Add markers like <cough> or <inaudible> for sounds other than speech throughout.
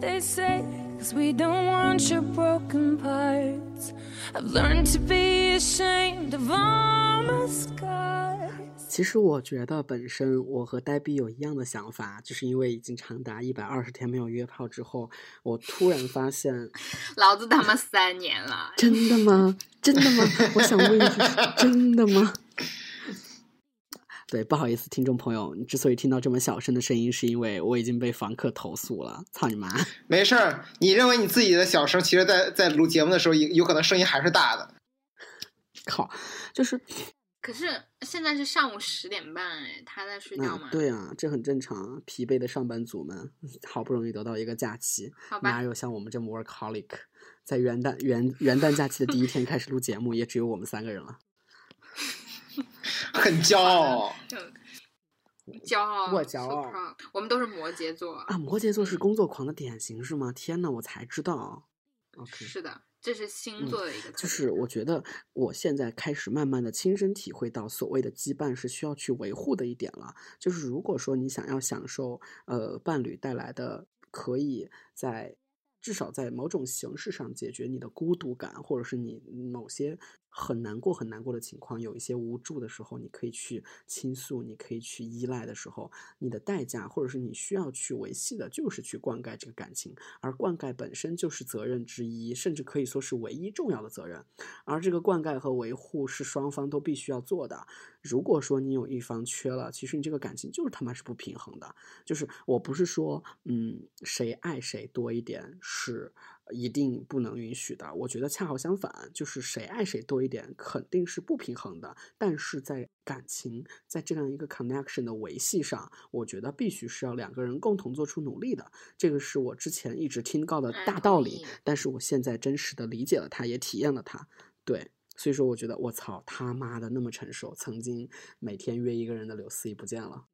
they say, cause we don't want your broken parts. I've learned to be ashamed of all my scars. 其实我觉得本身我和呆逼有一样的想法，就是因为已经长达一百二十天没有约炮之后，我突然发现，老子他妈三年了，真的吗？真的吗？我想问一句，真的吗？对，不好意思，听众朋友，你之所以听到这么小声的声音，是因为我已经被房客投诉了。操你妈！没事儿，你认为你自己的小声，其实在在录节目的时候，有有可能声音还是大的。<laughs> 靠，就是可是现在是上午十点半，哎，他在睡觉吗？对啊，这很正常。疲惫的上班族们，好不容易得到一个假期，哪有像我们这么 workaholic，在元旦元元旦假期的第一天开始录节目，也只有我们三个人了。<laughs> <laughs> 很骄傲。<laughs> 骄傲，我骄傲我们都是摩羯座，啊，摩羯座是工作狂的典型是吗？天呐，我才知道。OK，是的，这是星座的一个特就。是我觉得我现在开始慢慢的亲身体会到所谓的羁绊是需要去维护的一点了。就是如果说你想要享受呃伴侣带来的，可以在至少在某种形式上解决你的孤独感，或者是你某些很难过很难过的情况，有一些无助的时候，你可以去倾诉，你可以去依赖的时候，你的代价或者是你需要去维系的，就是去灌溉这个感情，而灌溉本身就是责任之一，甚至可以说是唯一重要的责任。而这个灌溉和维护是双方都必须要做的。如果说你有一方缺了，其实你这个感情就是他妈是不平衡的。就是我不是说，嗯，谁爱谁多一点是一定不能允许的。我觉得恰好相反，就是谁爱谁多一点肯定是不平衡的。但是在感情在这样一个 connection 的维系上，我觉得必须是要两个人共同做出努力的。这个是我之前一直听到的嗯大道理，但是我现在真实的理解了它，也体验了它。对，所以说我觉得我操他妈的那么成熟，曾经每天约一个人的刘思怡不见了。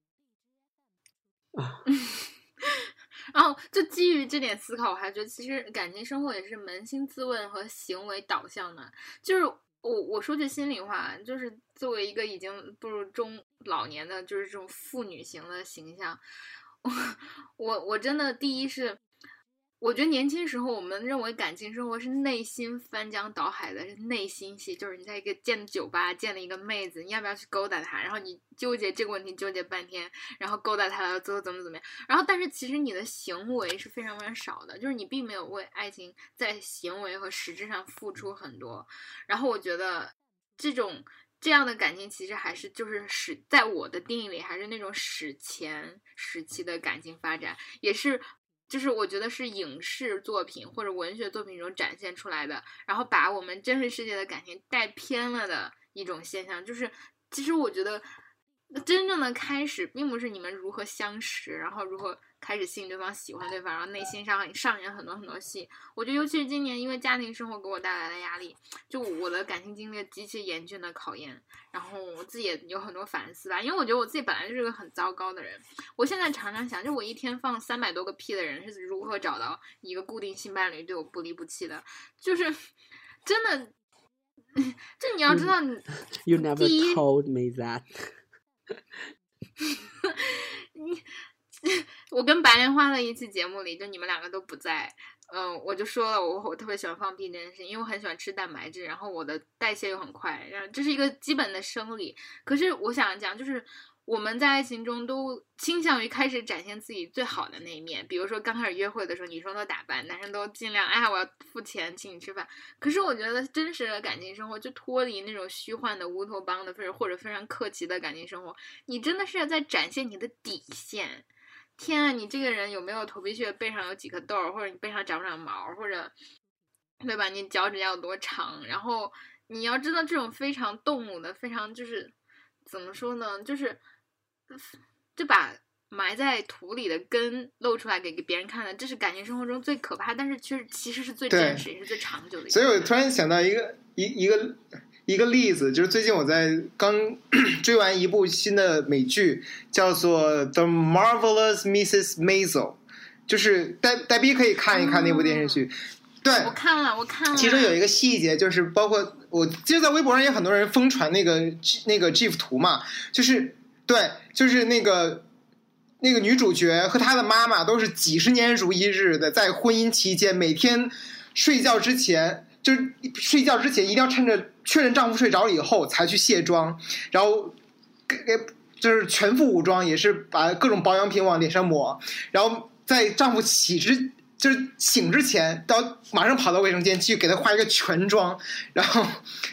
啊，<laughs> 然后就基于这点思考，我还觉得其实感情生活也是扪心自问和行为导向的。就是我我说句心里话，就是作为一个已经步入中老年的，就是这种妇女型的形象，<laughs> 我我我真的第一是。我觉得年轻时候，我们认为感情生活是内心翻江倒海的，是内心戏，就是你在一个见酒吧见了一个妹子，你要不要去勾搭她？然后你纠结这个问题，纠结半天，然后勾搭她了，最后怎么怎么样？然后，但是其实你的行为是非常非常少的，就是你并没有为爱情在行为和实质上付出很多。然后我觉得这种这样的感情，其实还是就是史在我的定义里，还是那种史前时期的感情发展，也是。就是我觉得是影视作品或者文学作品中展现出来的，然后把我们真实世界的感情带偏了的一种现象。就是其实我觉得真正的开始，并不是你们如何相识，然后如何开始吸引对方、喜欢对方，然后内心上上演很多很多戏。我觉得，尤其是今年，因为家庭生活给我带来的压力，就我的感情经历了极其严峻的考验，然后我自己也有很多反思吧。因为我觉得我自己本来就是个很糟糕的人，我现在常常想，就我一天放三百多个屁的人是如何找到一个固定性伴侣对我不离不弃的，就是 <laughs> 真的。<laughs> 这你要知道 <laughs> 你，You never 第一 told me that 你，<laughs> 我跟白莲花的一期节目里，就你们两个都不在，嗯，我就说了，我我特别喜欢放屁这件事情，因为我很喜欢吃蛋白质，然后我的代谢又很快，然后这是一个基本的生理。可是我想讲，就是我们在爱情中都倾向于开始展现自己最好的那一面，比如说刚开始约会的时候，女生都打扮，男生都尽量，哎，我要付钱请你吃饭。可是我觉得真实的感情生活就脱离那种虚幻的乌托邦的，或者或者非常客气的感情生活，你真的是在展现你的底线。天啊，你这个人有没有头皮屑？背上有几颗痘儿，或者你背上长不长毛，或者对吧？你脚趾甲有多长？然后你要知道，这种非常动物的，非常就是怎么说呢？就是就把埋在土里的根露出来给给别人看的，这是感情生活中最可怕，但是其实其实是最真实也是最长久的一个。所以我突然想到一个一一个一个例子，就是最近我在刚 <coughs> 追完一部新的美剧，叫做《The Marvelous Mrs. Maisel》，就是呆呆逼可以看一看那部电视剧。对，我看了，我看了。其中有一个细节，就是包括我其实在微博上也很多人疯传那个那个 GIF 图嘛，就是对，就是那个那个女主角和她的妈妈都是几十年如一日的，在婚姻期间每天睡觉之前，就是睡觉之前一定要趁着确认丈夫睡着了以后才去卸妆，然后给给就是全副武装，也是把各种保养品往脸上抹，然后在丈夫起之就是醒之前，到马上跑到卫生间去给他化一个全妆，然后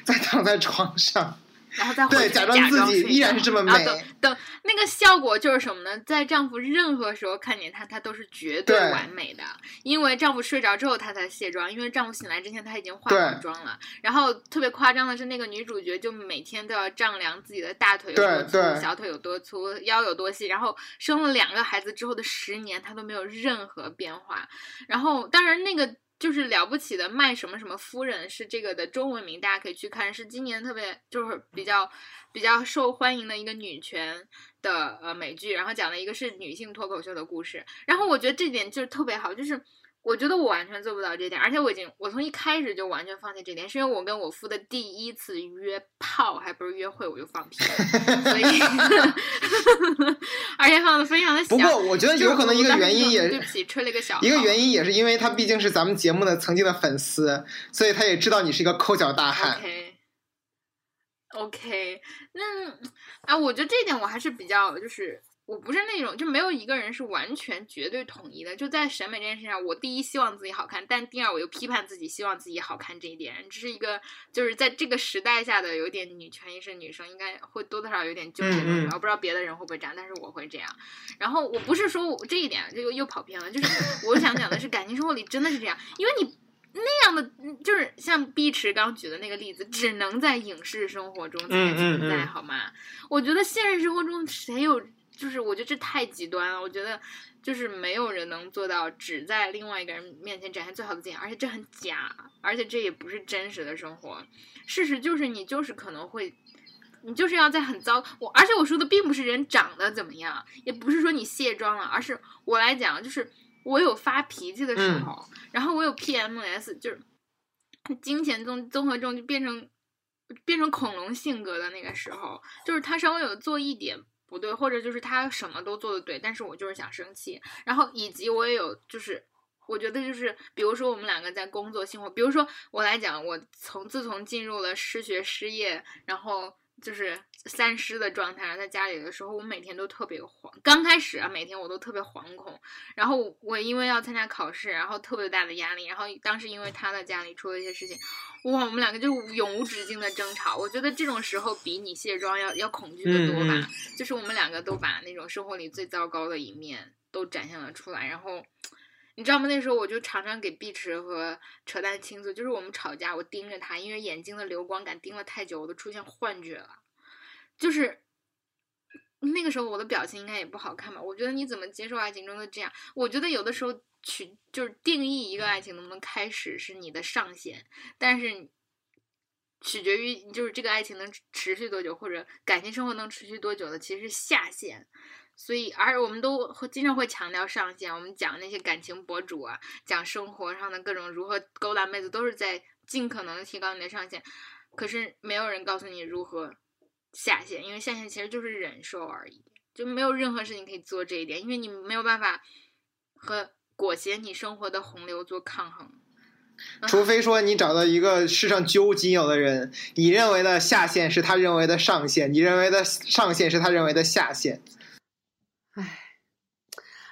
再躺在床上。然后再回假装装自己睡依然是这么美。等等那个效果就是什么呢？在丈夫任何时候看见她，她都是绝对对完美的，因为丈夫睡着之后她才卸妆，因为丈夫醒来之前她已经化好妆了。然后特别夸张的是，那个女主角就每天都要丈量自己的大腿有多粗，小腿有多粗，腰有多细。然后生了两个孩子之后的十年，她都没有任何变化。然后当然那个。就是了不起的卖什么什么夫人是这个的中文名，大家可以去看，是今年特别就是比较比较受欢迎的一个女权的呃美剧，然后讲了一个是女性脱口秀的故事。然后我觉得这点就是特别好，就是我觉得我完全做不到这点，而且我已经我从一开始就完全放弃这点，是因为我跟我夫的第一次约炮还不是约会我就放屁了，所以 <laughs> 而且放的非常的小。不过我觉得有可能一个原因也对不起，吹了一个小一个原因也是因为他毕竟是咱们节目的曾经的粉丝，所以他也知道你是一个抠脚大汉。OK OK，那啊，我觉得这一点我还是比较，就是我不是那种就没有一个人是完全绝对统一的。就在审美这件事上，我第一希望自己好看，但第二我又批判自己希望自己好看这一点，这是一个就是在这个时代下的有点女权意识女生应该会多多少少有点纠结。我不知道别的人会不会这样，但是我会这样。然后我不是说我这一点就又又跑偏了，就是我想讲的是感情生活里真的是这样，因为你。那样的嗯就是像碧池刚举的那个例子，只能在影视生活中才嗯嗯存在，嗯好吗？我觉得现实生活中谁有，就是我觉得这太极端了。我觉得就是没有人能做到只在另外一个人面前展现最好的自己，而且这很假，而且这也不是真实的生活。事实就是你就是可能会。你就是要在很糟，我而且我说的并不是人长得怎么样，也不是说你卸妆了，而是我来讲，就是我有发脾气的时嗯候，然后我有 PMS，就是金钱综综合症就变成变成恐龙性格的那个时候，就是他稍微有做一点不对，或者就是他什么都做的对，但是我就是想生气，然后以及我也有就是。我觉得就是，比如说我们两个在工作生活，比如说我来讲，我从自从进入了失学失业，然后就是三失的状态，在家里的时候，我每天都特别惶。刚开始啊，每天我都特别惶恐。然后我因为要参加考试，然后特别大的压力。然后当时因为他的家里出了一些事情，哇，我们两个就永无止境的争吵。我觉得这种时候比你卸妆要要恐惧的多吧。就是我们两个都把那种生活里最糟糕的一面都展现了出来，然后。你知道吗？那时候我就常常给碧池和扯淡倾诉，就是我们吵架，我盯着他，因为眼睛的流光感盯了太久，我都出现幻觉了。就是那个时候我的表情应该也不好看吧？我觉得你怎么接受爱情中的这样？我觉得有的时候取就是定义一个爱情能不能开始是你的上限，但是取决于就是这个爱情能持续多久，或者感情生活能持续多久的，其实是下限。所以，而我们都会经常会强调上限。我们讲那些感情博主啊，讲生活上的各种如何勾搭妹子，都是在尽可能的提高你的上限。可是没有人告诉你如何下限，因为下限其实就是忍受而已，就没有任何事情可以做这一点，因为你没有办法和裹挟你生活的洪流做抗衡。除非说你找到一个世上绝无仅有的人，你认为的下限是他认为的上限，你认为的上限是他认为的下限。唉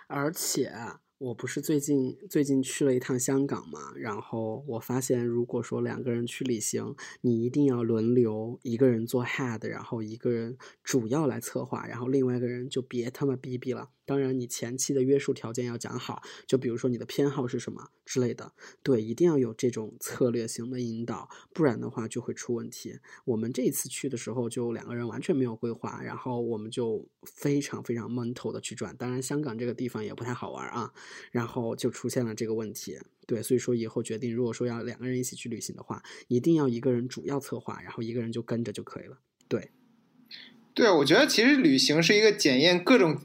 而且啊我不是最近最近去了一趟香港嘛，然后我发现，如果说两个人去旅行，你一定要轮流，一个人做 head，然后一个人主要来策划，然后另外一个人就别他妈逼逼了。当然，你前期的约束条件要讲好，就比如说你的偏好是什么之类的，对，一定要有这种策略型的引导，不然的话就会出问题。我们这一次去的时候，就两个人完全没有规划，然后我们就非常非常闷头的去转。当然，香港这个地方也不太好玩啊，然后就出现了这个问题。对，所以说以后决定，如果说要两个人一起去旅行的话，一定要一个人主要策划，然后一个人就跟着就可以了。对，对，我觉得其实旅行是一个检验各种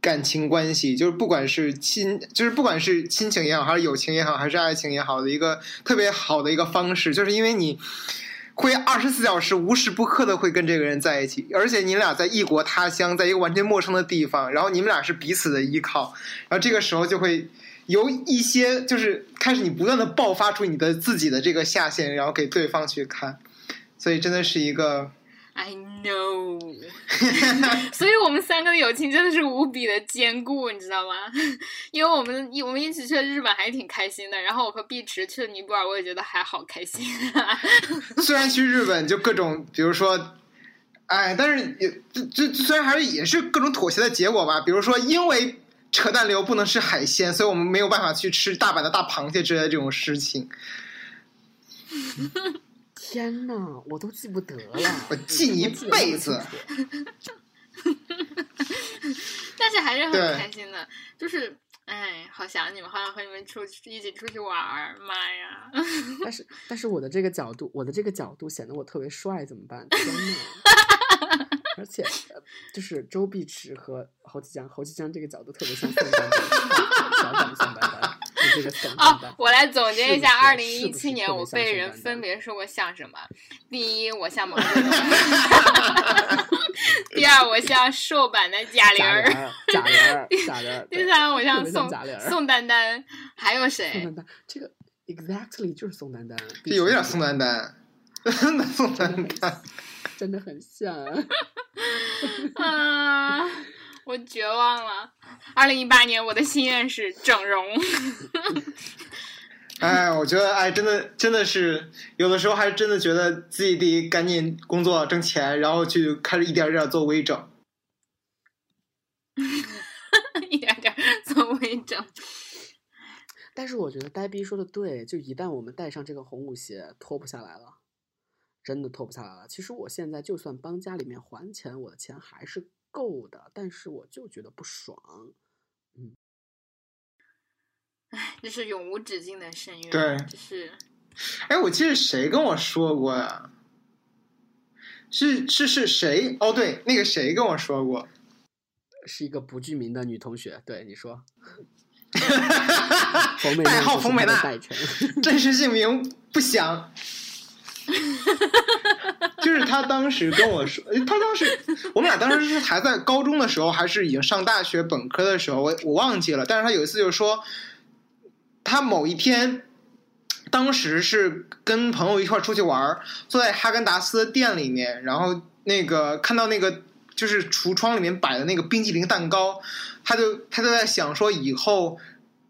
感情关系，就是不管是亲，就是不管是亲情也好，还是友情也好，还是爱情也好的一个特别好的一个方式，就是因为你会二十四小时无时不刻的会跟这个人在一起，而且你俩在异国他乡，在一个完全陌生的地方，然后你们俩是彼此的依靠，然后这个时候就会由一些就是开始你不断的爆发出你的自己的这个下限，然后给对方去看，所以真的是一个。I know，<laughs> 所以我们三个的友情真的是无比的坚固，你知道吗？因为我们我们一起去了日本，还挺开心的。然后我和碧池去了尼泊尔，我也觉得还好开心。<laughs> 虽然去日本就各种，比如说，哎，但是也这这虽然还是也是各种妥协的结果吧。比如说，因为扯淡流不能吃海鲜，所以我们没有办法去吃大阪的大螃蟹之类的这种事情。<laughs> 天呐，我都记不得了，<laughs> 我记你一辈子。<laughs> 但是还是很开心的，就是哎，好想你们，好想和你们出去一起出去玩儿，妈呀！但是 <laughs> 但是我的这个角度，我的这个角度显得我特别帅，怎么办？天呐！而且就是周碧池和侯继江，侯继江这个角度特别像宋丹丹，小短宋丹丹。<laughs> 哦，我来总结一下，二零一七年我被人分别说过像什么？第一，我像毛泽东；第二，我像瘦版的贾玲儿；贾玲儿，贾玲儿；第三，我像宋宋丹丹。还有谁？宋丹丹，这个 exactly 就是宋丹丹，有一点宋丹丹，宋丹丹真的很像。啊。我绝望了。二零一八年，我的心愿是整容。<laughs> 哎，我觉得，哎，真的，真的是有的时候，还真的觉得自己得赶紧工作挣钱，然后去开始一点点做微整。<laughs> 一点点做微整。但是我觉得呆逼说的对，就一旦我们戴上这个红舞鞋，脱不下来了，真的脱不下来了。其实我现在就算帮家里面还钱，我的钱还是。够的，但是我就觉得不爽，嗯，哎，这是永无止境的深渊，对，就是，哎，我记得谁跟我说过呀？是是是谁？哦，对，那个谁跟我说过？是一个不具名的女同学，对你说，代号冯美娜，真实姓名不详。<laughs> 就是他当时跟我说，<laughs> 他当时我们俩当时是还在高中的时候，还是已经上大学本科的时候，我我忘记了。但是他有一次就说，他某一天，当时是跟朋友一块出去玩，坐在哈根达斯店里面，然后那个看到那个就是橱窗里面摆的那个冰淇淋蛋糕，他就他就在想说，以后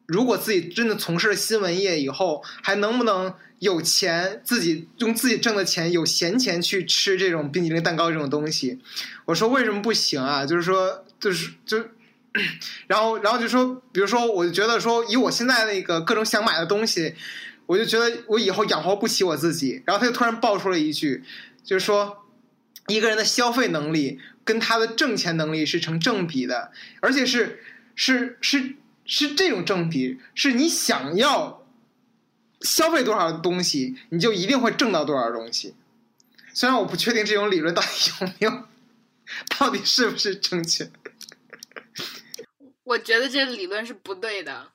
如果自己真的从事了新闻业，以后还能不能？有钱自己用自己挣的钱有闲钱去吃这种冰淇淋蛋糕这种东西，我说为什么不行啊？就是说就是就，然后然后就说，比如说我就觉得说以我现在那个各种想买的东西，我就觉得我以后养活不起我自己。然后他就突然爆出了一句，就是说一个人的消费能力跟他的挣钱能力是成正比的，而且是是是是这种正比，是你想要。消费多少东西，你就一定会挣到多少东西。虽然我不确定这种理论到底有没有，到底是不是正确。我觉得这个理论是不对的。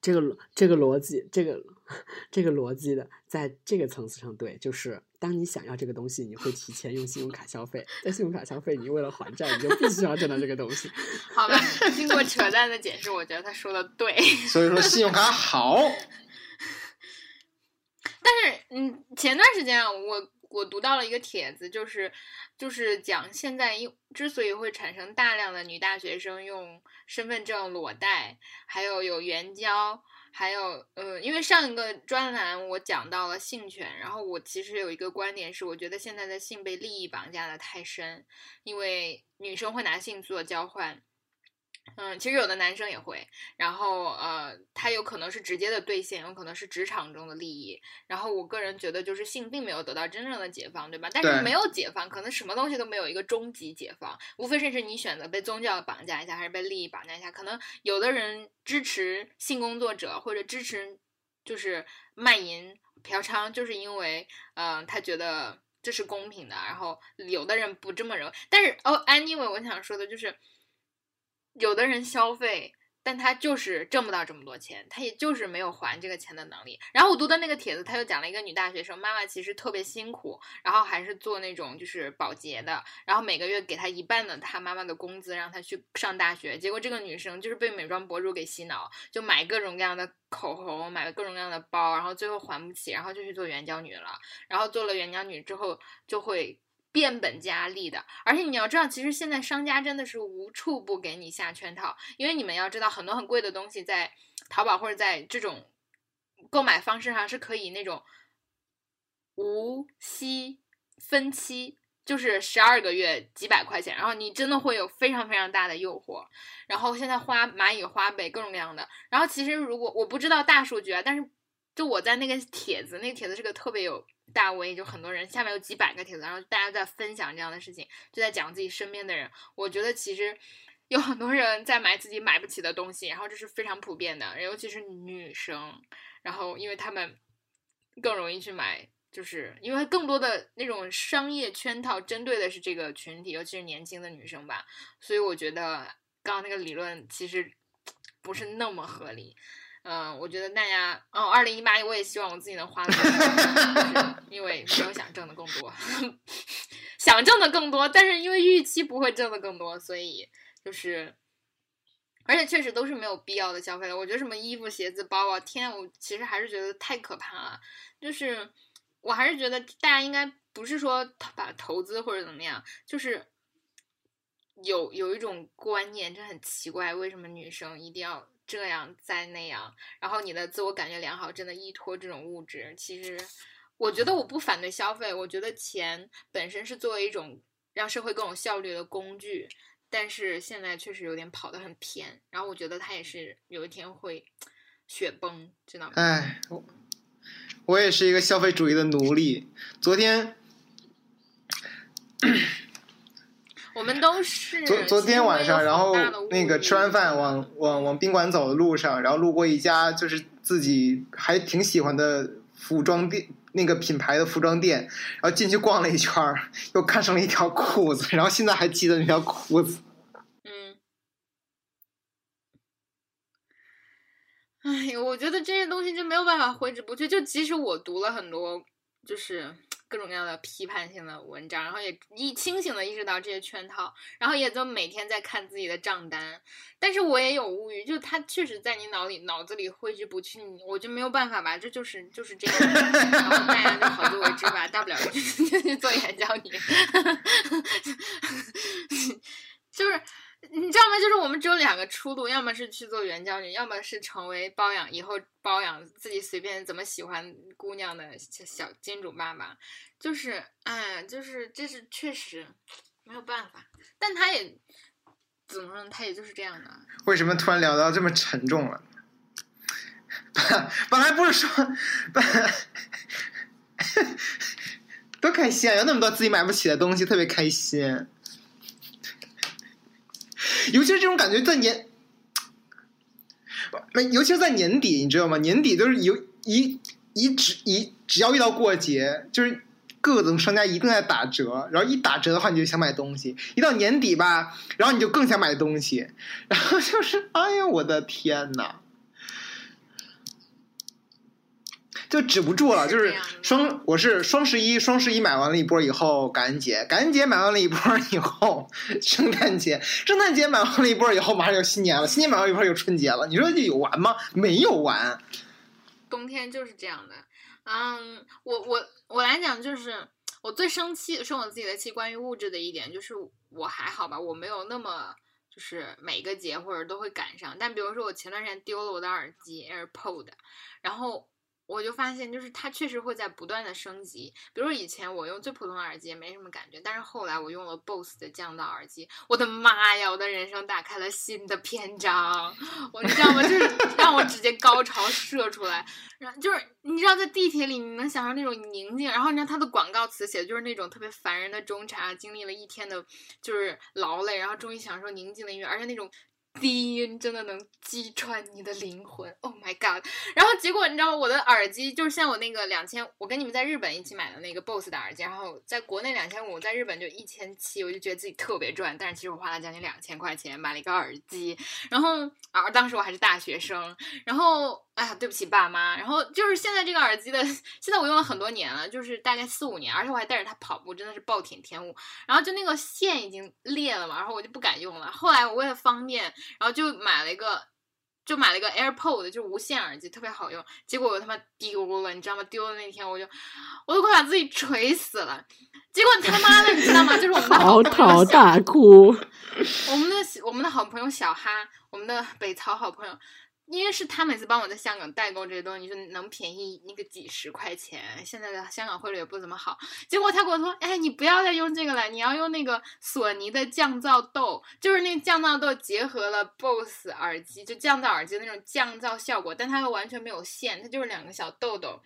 这个这个逻辑，这个 <laughs> 这个逻辑的，在这个层次上对，就是当你想要这个东西，你会提前用信用卡消费，在信用卡消费，你为了还债，你就必须要挣到这个东西。<laughs> 好吧，经过扯淡的解释，我觉得他说的对。所以说，信用卡好。<laughs> 但是，嗯，前段时间啊，我我读到了一个帖子，就是就是讲现在因之所以会产生大量的女大学生用身份证裸贷，还有有援交，还有呃，因为上一个专栏我讲到了性权，然后我其实有一个观点是，我觉得现在的性被利益绑架的太深，因为女生会拿性做交换。嗯，其实有的男生也会，然后呃，他有可能是直接的兑现，有可能是职场中的利益。然后我个人觉得，就是性并没有得到真正的解放，对吧？但是没有解放，可能什么东西都没有一个终极解放，无非是是你选择被宗教绑架一下，还是被利益绑架一下。可能有的人支持性工作者，或者支持就是卖淫嫖娼，就是因为嗯，他觉得这是公平的。然后有的人不这么认为，但是哦，anyway，我想说的就是。有的人消费，但他就是挣不到这么多钱，他也就是没有还这个钱的能力。然后我读的那个帖子，他又讲了一个女大学生，妈妈其实特别辛苦，然后还是做那种就是保洁的，然后每个月给她一半的她妈妈的工资，让她去上大学。结果这个女生就是被美妆博主给洗脑，就买各种各样的口红，买了各种各样的包，然后最后还不起，然后就去做援交女了。然后做了援交女之后，就会。变本加厉的，而且你要知道，其实现在商家真的是无处不给你下圈套，因为你们要知道，很多很贵的东西在淘宝或者在这种购买方式上是可以那种无息分期，就是十二个月几百块钱，然后你真的会有非常非常大的诱惑。然后现在花蚂蚁花呗各种各样的，然后其实如果我不知道大数据啊，但是就我在那个帖子，那个帖子是个特别有。大 V 就很多人，下面有几百个帖子，然后大家在分享这样的事情，就在讲自己身边的人。我觉得其实有很多人在买自己买不起的东西，然后这是非常普遍的，尤其是女生。然后因为他们更容易去买，就是因为更多的那种商业圈套针对的是这个群体，尤其是年轻的女生吧。所以我觉得刚刚那个理论其实不是那么合理。我觉得大家，哦，二零一八，我也希望我自己能花的，<laughs> 因为没有想挣的更多，<laughs> 想挣的更多，但是因为预期不会挣的更多，所以就是，而且确实都是没有必要的消费了。我觉得什么衣服、鞋子、包啊，天，我其实还是觉得太可怕了。就是我还是觉得大家应该不是说把投资或者怎么样，就是有有一种观念，这很奇怪，为什么女生一定要？这样再那样，然后你的自我感觉良好，真的依托这种物质。其实，我觉得我不反对消费，我觉得钱本身是作为一种让社会更有效率的工具。但是现在确实有点跑得很偏，然后我觉得它也是有一天会 <tsk> 雪崩，知道吗？哎，我我也是一个消费主义的奴隶。昨天。我们都是昨昨天晚上，然后那个吃完饭往往往宾馆走的路上，然后路过一家就是自己还挺喜欢的服装店，那个品牌的服装店，然后进去逛了一圈又看上了一条裤子，然后现在还记得那条裤子。嗯，哎，我觉得这些东西就没有办法挥之不去，就即使我读了很多，就是。各种各样的批判性的文章，然后也一清醒的意识到这些圈套，然后也都每天在看自己的账单，但是我也有物欲，就他确实在你脑里脑子里挥之不去，我就没有办法吧，这就是就是这样，然后大家就好自为之吧，大不了就 <laughs> 去做眼教你，<laughs> 就是。你知道吗？就是我们只有两个出路，要么是去做援交女，要么是成为包养以后包养自己随便怎么喜欢姑娘的小金主爸爸。就是，哎，就是这是确实没有办法，但他也怎么说？他也就是这样的。为什么突然聊到这么沉重了？<laughs> 本来不是说，<laughs> 本多开心啊！有那么多自己买不起的东西，特别开心。尤其是这种感觉在年，没，尤其是在年底，你知道吗？年底都是有一一只一只要遇到过节，就是各种商家一定在打折，然后一打折的话，你就想买东西。一到年底吧，然后你就更想买东西，然后就是，哎呀，我的天呐！就止不住了，就是双，我是双十一，双十一买完了一波以后，感恩节，感恩节买完了一波以后，圣诞节，圣诞节买完了一波以后，马上就新年了，新年买完一波就春节了，你说这有完吗？没有完。冬天就是这样的，嗯，我我我来讲，就是我最生气，生我自己的气，关于物质的一点，就是我还好吧，我没有那么就是每个节或者都会赶上，但比如说我前段时间丢了我的耳机 AirPod，然后。我就发现，就是它确实会在不断的升级。比如以前我用最普通的耳机也没什么感觉，但是后来我用了 BOSS 的降噪耳机，我的妈呀，我的人生打开了新的篇章。我你知道吗？就是 <laughs> 让我直接高潮射出来。然后就是你知道，在地铁里你能想象那种宁静。然后你知道它的广告词写的就是那种特别烦人的中茶，经历了一天的就是劳累，然后终于享受宁静的音乐，而且那种低音真的能击穿你的灵魂。Oh my。god！然后结果你知道吗？我的耳机就是像我那个两千，我跟你们在日本一起买的那个 BOSS 的耳机，然后在国内两千五，在日本就一千七，我就觉得自己特别赚。但是其实我花了将近两千块钱买了一个耳机，然后啊，当时我还是大学生，然后哎呀，对不起爸妈。然后就是现在这个耳机的，现在我用了很多年了，就是大概四五年，而且我还带着它跑步，真的是暴殄天物。然后就那个线已经裂了嘛，然后我就不敢用了。后来我为了方便，然后就买了一个。就买了一个 AirPod，就是无线耳机，特别好用。结果我他妈丢了，你知道吗？丢的那天我就，我都快把自己锤死了。结果他妈的，你知道吗？就是我们的嚎啕大哭。我们的我们的好朋友小哈，我们的北曹好朋友。因为是他每次帮我在香港代购这些东西，就能便宜那个几十块钱。现在的香港汇率也不怎么好，结果他跟我说：“哎，你不要再用这个了，你要用那个索尼的降噪豆，就是那降噪豆结合了 BOSS 耳机，就降噪耳机那种降噪效果，但它又完全没有线，它就是两个小豆豆。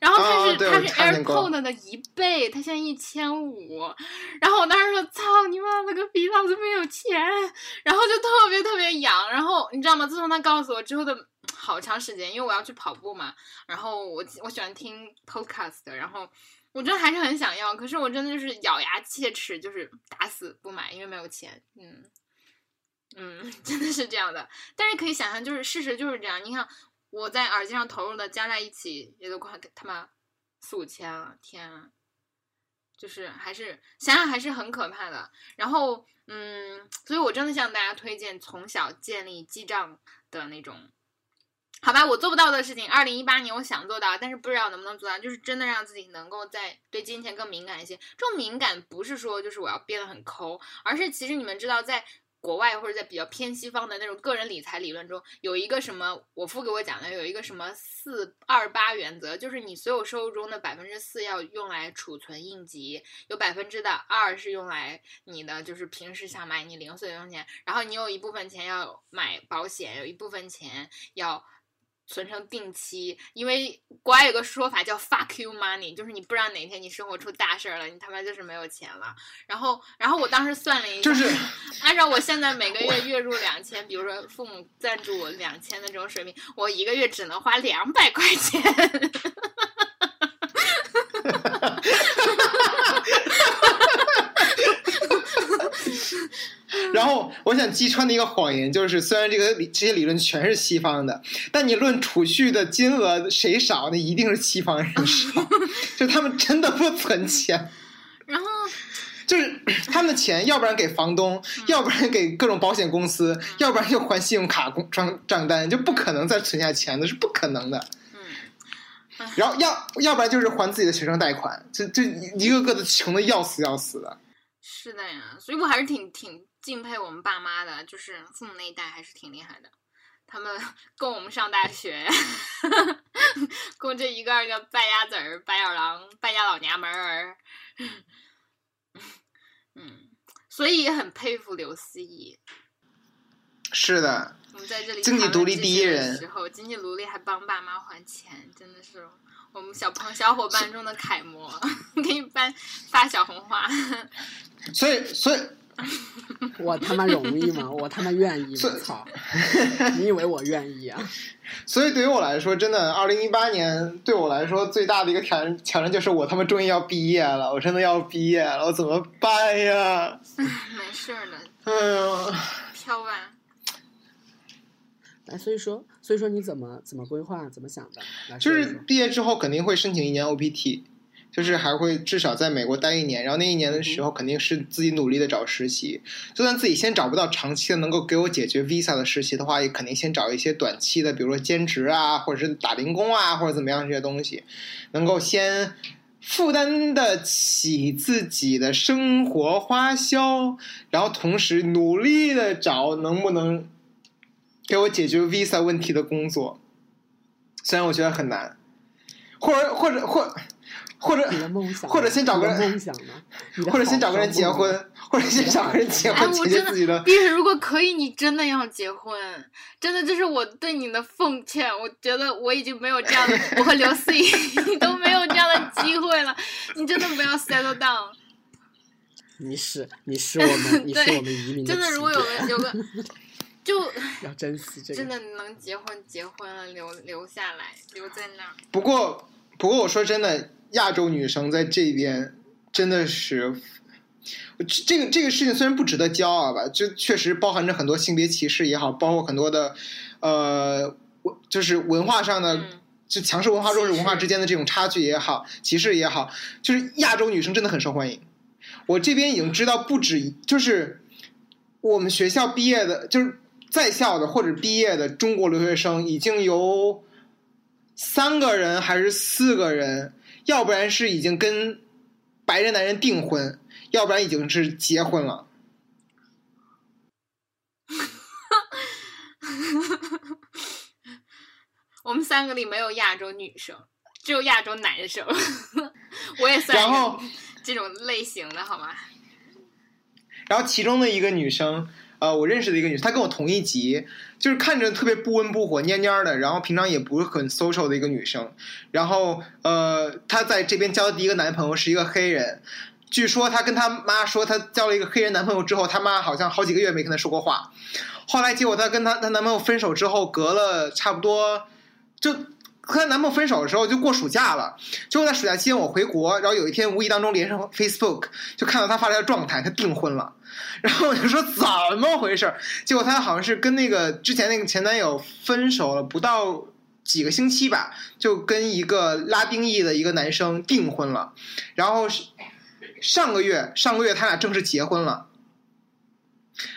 然后它是它是 AirPod 的一倍，它现在一千五。然后我当时说：操你妈了个逼，老子没有钱。然后就特别特别痒。然后你知道吗？自从他告诉我。之后的好长时间，因为我要去跑步嘛，然后我我喜欢听 podcast，然后我真的还是很想要，可是我真的就是咬牙切齿，就是打死不买，因为没有钱。嗯嗯，<laughs> 真的是这样的。但是可以想象，就是事实就是这样。你看我在耳机上投入的加在一起也都快他妈四五千了，天啊！就是还是想想还是很可怕的。然后嗯，所以我真的向大家推荐从小建立记账。的那种，好吧，我做不到的事情，二零一八年我想做到，但是不知道能不能做到，就是真的让自己能够在对金钱更敏感一些。这种敏感不是说就是我要变得很抠，而是其实你们知道在。国外或者在比较偏西方的那种个人理财理论中，有一个什么我父给我讲的，有一个什么四二八原则，就是你所有收入中的百分之四要用来储存应急，有百分之的二是用来你的就是平时想买你零碎用钱，然后你有一部分钱要买保险，有一部分钱要。存成定期，因为国外有个说法叫 “fuck you money”，就是你不知道哪天你生活出大事儿了，你他妈就是没有钱了。然后，然后我当时算了一下，就是按照我现在每个月月入两千，比如说父母赞助我两千的这种水平，我一个月只能花两百块钱。<laughs> <laughs> 然后我想击穿的一个谎言就是，虽然这个理这些理论全是西方的，但你论储蓄的金额谁少，那一定是西方人少，<laughs> 就他们真的不存钱。然后就是他们的钱，要不然给房东，要不然给各种保险公司，要不然就还信用卡公账账单，就不可能再存下钱的，是不可能的。嗯，然后要要不然就是还自己的学生贷款，就就一个个的穷的要死要死的。是的呀，所以我还是挺挺敬佩我们爸妈的，就是父母那一代还是挺厉害的，他们 <laughs> 供我们上大学，<laughs> 供这一个二个败家子儿、白眼狼、败家老娘们儿，<laughs> 嗯，所以也很佩服刘思怡。是的，我们在这里经济独立第一人时候，经济独立还帮爸妈还钱，真的是。我们小朋小伙伴中的楷模，给你颁发小红花。所以，所以，我他妈容易吗？我他妈愿意吗？操！<laughs> 你以为我愿意啊？<laughs> 所以，对于我来说，真的，二零一八年对我来说最大的一个挑战，挑战就是我他妈终于要毕业了，我真的要毕业了，我怎么办呀？<laughs> 没事的。哎呀，飘吧。哎，所以说，所以说你怎么怎么规划，怎么想的？就是毕业之后肯定会申请一年 OPT，就是还会至少在美国待一年，然后那一年的时候肯定是自己努力的找实习，就算自己先找不到长期的能够给我解决 visa 的实习的话，也肯定先找一些短期的，比如说兼职啊，或者是打零工啊，或者怎么样这些东西，能够先负担得起自己的生活花销，然后同时努力的找能不能。给我解决 visa 问题的工作，虽然我觉得很难，或者或者或或者或者先找个人梦想呢？或者先找个人结婚，或者先找个人结婚解决自己的。但是如果可以，你真的要结婚，真的这是我对你的奉劝。我觉得我已经没有这样的，我和刘思怡 <laughs> 都没有这样的机会了。你真的不要 settle down。你是你是我们你是我们移民真的，如果有个有个。<laughs> 就要珍惜这个。<laughs> 真的能结婚结婚了，留留下来，留在那儿。不过，不过我说真的，亚洲女生在这边真的是，这这个这个事情虽然不值得骄傲吧，就确实包含着很多性别歧视也好，包括很多的呃，我就是文化上的。嗯，就强势文化、弱势文化之间的这种差距也好，歧视也好，就是亚洲女生真的很受欢迎。我这边已经知道不止一，就是我们学校毕业的，就是在校的或者毕业的中国留学生，已经有三个人还是四个人，要不然是已经跟白人男人订婚，要不然已经是结婚了。<laughs> 我们三个里没有亚洲女生，只有亚洲男生。<laughs> 我也算然后是这种类型的，好吗？然后其中的一个女生，呃，我认识的一个女生，她跟我同一级，就是看着特别不温不火、蔫蔫的，然后平常也不是很 social 的一个女生。然后，呃，她在这边交的第一个男朋友是一个黑人。据说她跟她妈说，她交了一个黑人男朋友之后，她妈好像好几个月没跟她说过话。后来结果她跟她她男朋友分手之后，隔了差不多就和她男朋友分手的时候就过暑假了。结果在暑假期间我回国，然后有一天无意当中连上 Facebook，就看到她发了条状态，她订婚了。<laughs> 然后我就说怎么回事儿？结果她好像是跟那个之前那个前男友分手了不到几个星期吧，就跟一个拉丁裔的一个男生订婚了。然后上个月上个月他俩正式结婚了。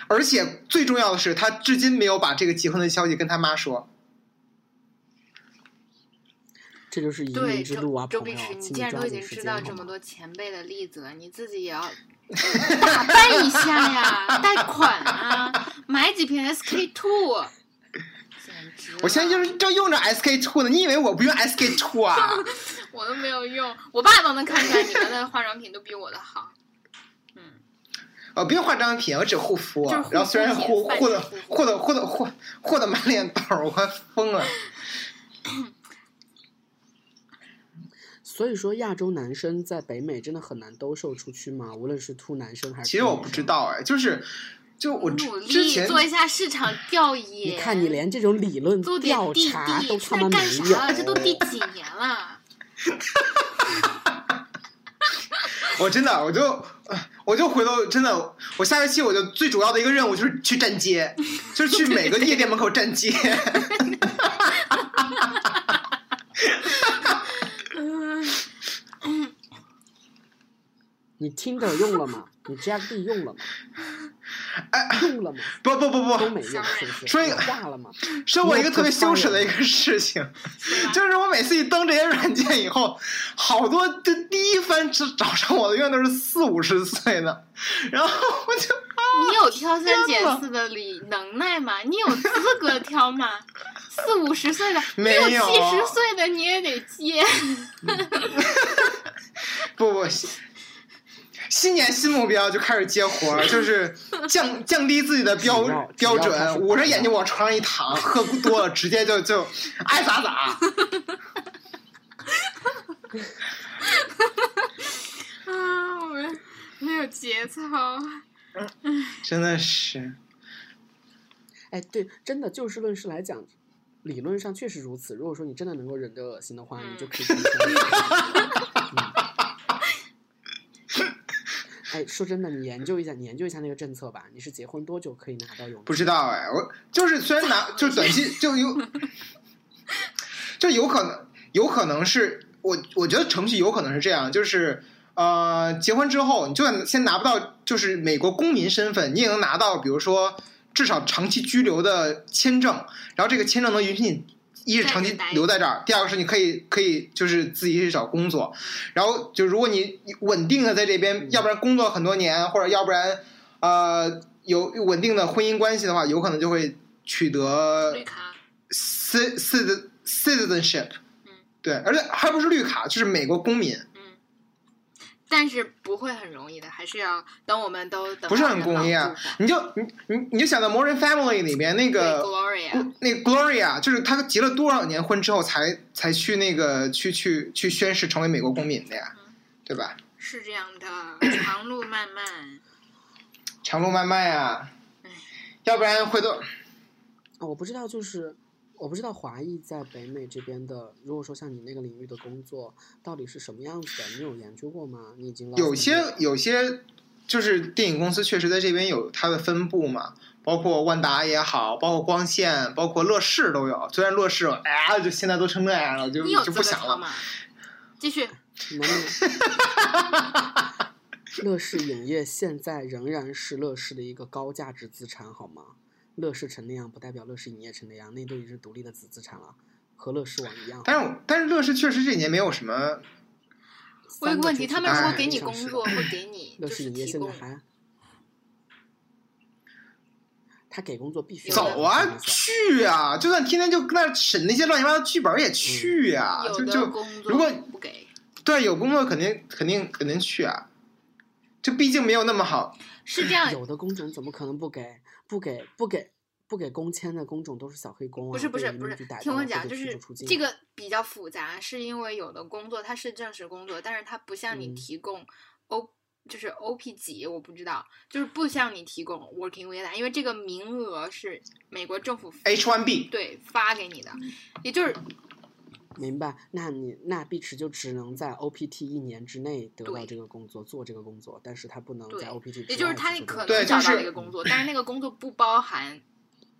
而且最重要的是，他至今没有把这个结婚的消息跟他妈说。这就是移对，民之路啊，周周律师，，你既然都已经知道这么多前辈的例子了，你自己也要 <laughs> 打扮一下呀，贷款啊，买几瓶 SK two。简直！我现在就是正用着 SK two 呢，你以为我不用 SK two 啊？<laughs> 我都没有用，我爸都能看出来你们的化妆品都比我的好。嗯，哦，不用化妆品，我只护肤。然后虽然护护的护的护的护护的满脸 <laughs> 痘，我快疯了。所以说，亚洲男生在北美真的很难兜售出去吗？无论是秃男生还是其实我不知道哎，就是就我之努力做一下市场调 <laughs> 研。你看，你连这种理论调查都他妈没啥有。这都第几 <laughs> 年了？<laughs> 我真的我就呃我就回头真的，我下学期我就最主要的一个任务就是去站街，就是去每个夜店门口站街。你听着用了吗？你 Jack D 用了吗？哎，用了吗？不不不不，都没用，是不是？说一个你化了吗？说我一个特别羞耻的一个事情，就是我每次一登这些软件以后，好多就第一番找找上我的永远都是四五十岁的，然后我就你有挑三拣四的理能耐吗？你有资格挑吗？四五十岁的，没有六七十岁的你也得接。不 <laughs> <laughs> 不。新年新目标就开始接活儿，<laughs> 就是降降低自己的标标准，捂着眼睛往床上一躺，喝多了 <laughs> 直接就就爱咋咋。<laughs> 啊，我们没有节操。真的是，哎，对，真的就事论事来讲，理论上确实如此。如果说你真的能够忍得恶心的话，你就可以哎，说真的，你研究一下，你研究一下那个政策吧。你是结婚多久可以拿到永？不知道哎，我就是虽然拿就短期就有，就有可能有可能是我我觉得程序有可能是这样，就是呃结婚之后，你就算先拿不到就是美国公民身份，你也能拿到比如说至少长期居留的签证，然后这个签证能允许你。一是长期留在这儿，第二个是你可以可以就是自己去找工作，然后就如果你稳定的在这边，要不然工作很多年，或者要不然呃有稳定的婚姻关系的话，有可能就会取得 citizenship，嗯。对，而且还不是绿卡，就是美国公民，嗯，但是不会很容易的，还是要等我们都等不是很容易啊。你就你你你就想到《Modern Family》里面那个 Gloria，那 Gloria，就是他结了多少年婚之后才才去那个去去去宣誓成为美国公民的呀，对吧？是这样的，长路漫漫。长路漫漫呀唉，要不然回头啊，我不知道，就是我不知道华裔在北美这边的，如果说像你那个领域的工作到底是什么样子的，你有研究过吗？你已经有些有些就是电影公司确实在这边有它的分布嘛，包括万达也好，包括光线，包括乐视都有。虽然乐视哎呀，就现在都成那样了，就你就不想了。继续？<laughs> 乐视影业现在仍然是乐视的一个高价值资产，好吗？乐视成那样，不代表乐视影业成那样，那都已经是独立的子资产了，和乐视网一样。但是但是乐视确实这几年没有什么，我有个问题，他们哎说给你工作，会给你乐视影业现在还，他给工作必须走啊去啊！就算天天就跟那审那些乱七八糟剧本也去啊！就就如果不给，对有工作肯定肯定肯定去啊！这毕竟没有那么好，是这样，有的工种怎么可能不给？不给不给不给工签的工种都是小黑工啊！不是不是不是听我讲，就是这个比较复杂，是因为有的工作它是正式工作，但是它不向你嗯提供 O，、就是 OP 几，我不知道，就是不向你提供 Working Visa，因为这个名额是美国政府 H one B 对发给你的，也就是明白？那你那碧池就只能在 OPT 一年之内得到这个工作，做这个工作，但是他不能在 OPT 也就是他可能这个找到对就是那个工作，但是那个工作不包含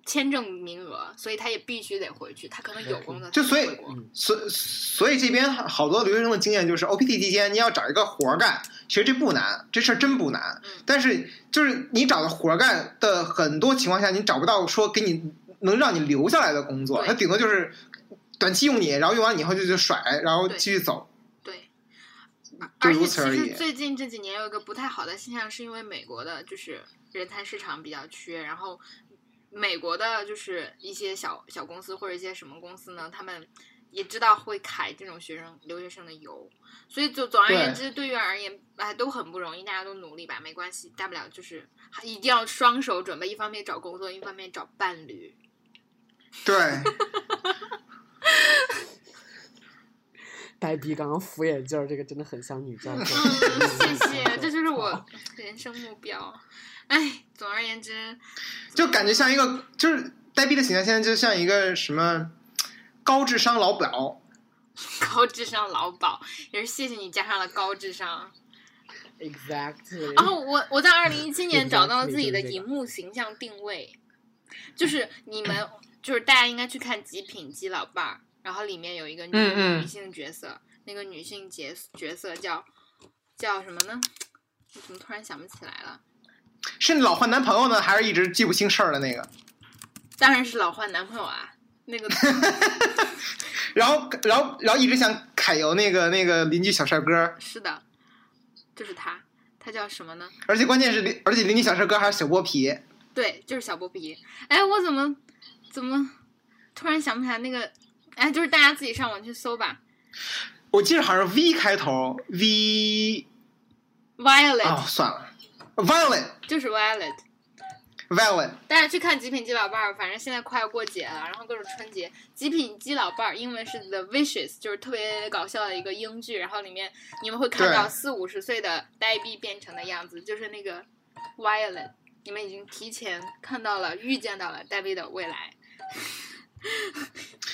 签证名额，所以他也必须得回去，他可能有工作就所以所所以这边好多留学生的经验就是，OPT 期间你要找一个活儿干，其实这不难，这事儿真不难。嗯但是就是你找的活儿干的很多情况下，你找不到说给你能让你留下来的工作，他顶多就是短期用你，然后用完以后就就甩，然后继续走。对，就而且如此而已其实最近这几年有一个不太好的现象，是因为美国的就是人才市场比较缺，然后美国的就是一些小小公司或者一些什么公司呢，他们也知道会揩这种学生留学生的油，所以总总而言之，对于而言，哎，都很不容易，大家都努力吧，没关系，大不了就是一定要双手准备，一方面找工作，一方面找伴侣。对，<laughs> 呆逼刚刚扶眼镜儿，这个真的很像女教授。嗯，谢谢，这就是我人生目标。哎，总而言之，就感觉像一个就是呆逼的形象，现在就像一个什么高智商老鸨。<laughs> 高智商老鸨，也是谢谢你加上了高智商。Exactly。然后我我在二零一七年找到了自己的荧幕形象定位，就是你们就是大家应该去看《极品基佬伴儿》，然后里面有一个女、嗯嗯女性角色，那个女性角角色叫叫什么呢？我怎么突然想不起来了？是老换男朋友呢，还是一直记不清事儿的那个？当然是老换男朋友啊，那个 <laughs> <laughs> 然后，然后，然后一直想揩油那个那个邻居小帅哥，是的，就是他，他叫什么呢？而且关键是邻，而且邻居小帅哥还是小剥皮。对，就是小剥皮。哎，我怎么怎么突然想不起来那个？哎，就是大家自己上网去搜吧。我记得好像是 V 开头，V Violet、哦，算了，Violet。就是 Violet，Violet，大家去看《极品基老伴儿》，反正现在快要过节了，然后各种春节，《极品基老伴儿》英文是 The Vicious，就是特别搞笑的一个英剧，然后里面你们会看到四五十岁的呆逼变成的样子，就是那个 Violet，你们已经提前看到了、预见到了呆逼的未来，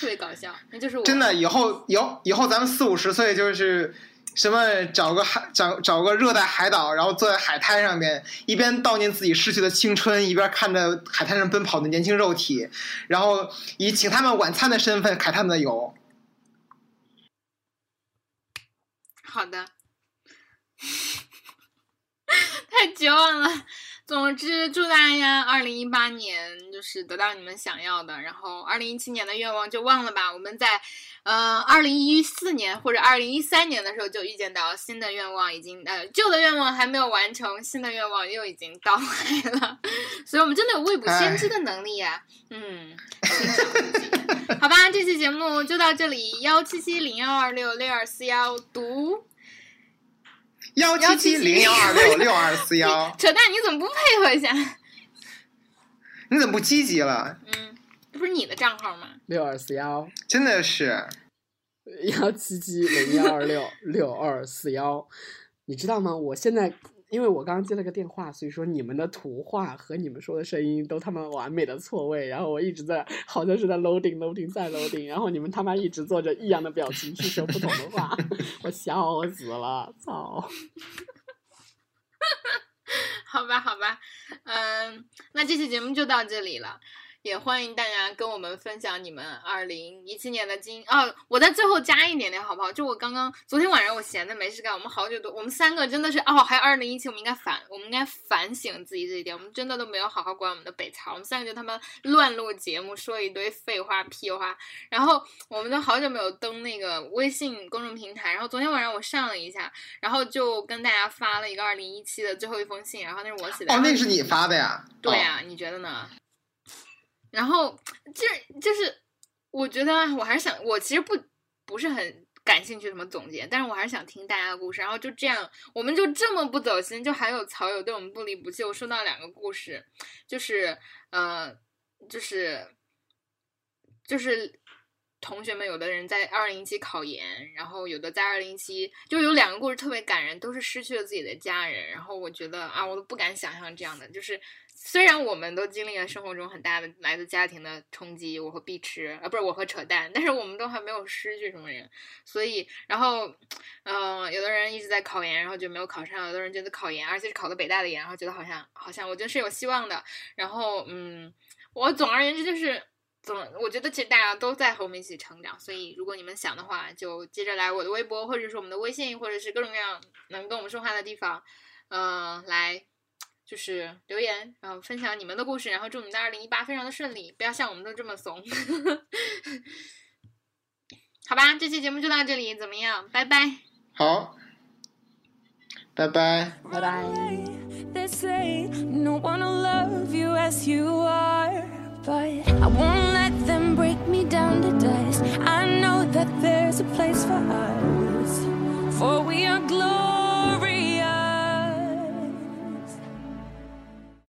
特别搞笑，那就是我真的，以后以后以后咱们四五十岁就是什么找个海找找个热带海岛，然后坐在海滩上面，一边悼念自己逝去的青春，一边看着海滩上奔跑的年轻肉体，然后以请他们晚餐的身份揩他们的油。好的，<laughs> 太绝望了。总之，祝大家二零一八年就是得到你们想要的，然后二零一七年的愿望就忘了吧。我们在呃二零一四年或者二零一三年的时候就预见到新的愿望已经呃旧的愿望还没有完成，新的愿望又已经到来了，<laughs> 所以我们真的有未卜先知的能力呀、嗯，<laughs> 好吧，这期节目就到这里，幺七七零幺二六六二四幺读。幺七七零幺二六六二四幺，<laughs> 扯淡，你怎么不配合一下？你怎么不积极了？嗯，这不是你的账号吗？六二四幺真的是，幺七七零幺二六六二四幺，你知道吗？我现在因为我刚刚接了个电话，所以说你们的图画和你们说的声音都他妈完美的错位，然后我一直在好像是在 loading loading 再 loading，然后你们他妈一直做着异样的表情去说不同的话，<laughs> 我笑死了，操！<laughs> 好吧，好吧，嗯，那这期节目就到这里了。也欢迎大家跟我们分享你们二零一七年的经哦，我在最后加一点点好不好？就我刚刚昨天晚上我闲的没事干，我们好久都我们三个真的是哦，还有二零一七，我们应该反我们应该反省自己这一点，我们真的都没有好好管我们的北曹，我们三个就他妈乱录节目，说一堆废话屁话，然后我们都好久没有登那个微信公众平台，然后昨天晚上我上了一下，然后就跟大家发了一个二零一七的最后一封信，然后那是我写的。哦，那是你发的呀？对呀，你觉得呢？然后就是就是，我觉得我还是想，我其实不不是很感兴趣什么总结，但是我还是想听大家的故事。然后就这样，我们就这么不走心，就还有草友对我们不离不弃。我收到两个故事，就是呃，就是就是同学们有的人在二零一七考研，然后有的在二零一七，就有两个故事特别感人，都是失去了自己的家人。然后我觉得啊，我都不敢想象这样的，就是。虽然我们都经历了生活中很大的来自家庭的冲击，我和碧池啊，不是我和扯淡，但是我们都还没有失去什么人，所以，然后，嗯，有的人一直在考研，然后就没有考上；有的人觉得考研，而且是考的北大的研，然后觉得好像好像，我觉得是有希望的。然后，嗯，我总而言之就是，总我觉得其实大家都在和我们一起成长，所以如果你们想的话，就接着来我的微博，或者是我们的微信，或者是各种各样能跟我们说话的地方，嗯，来。就是留言，然后分享你们的故事，然后祝你们的二零一八非常的顺利，不要像我们都这么怂。<laughs> 好吧，这期节目就到这里，怎么样？拜拜。好，拜拜，拜拜。but I won't let them break me down to dust. I know that there's a place for us, for we are.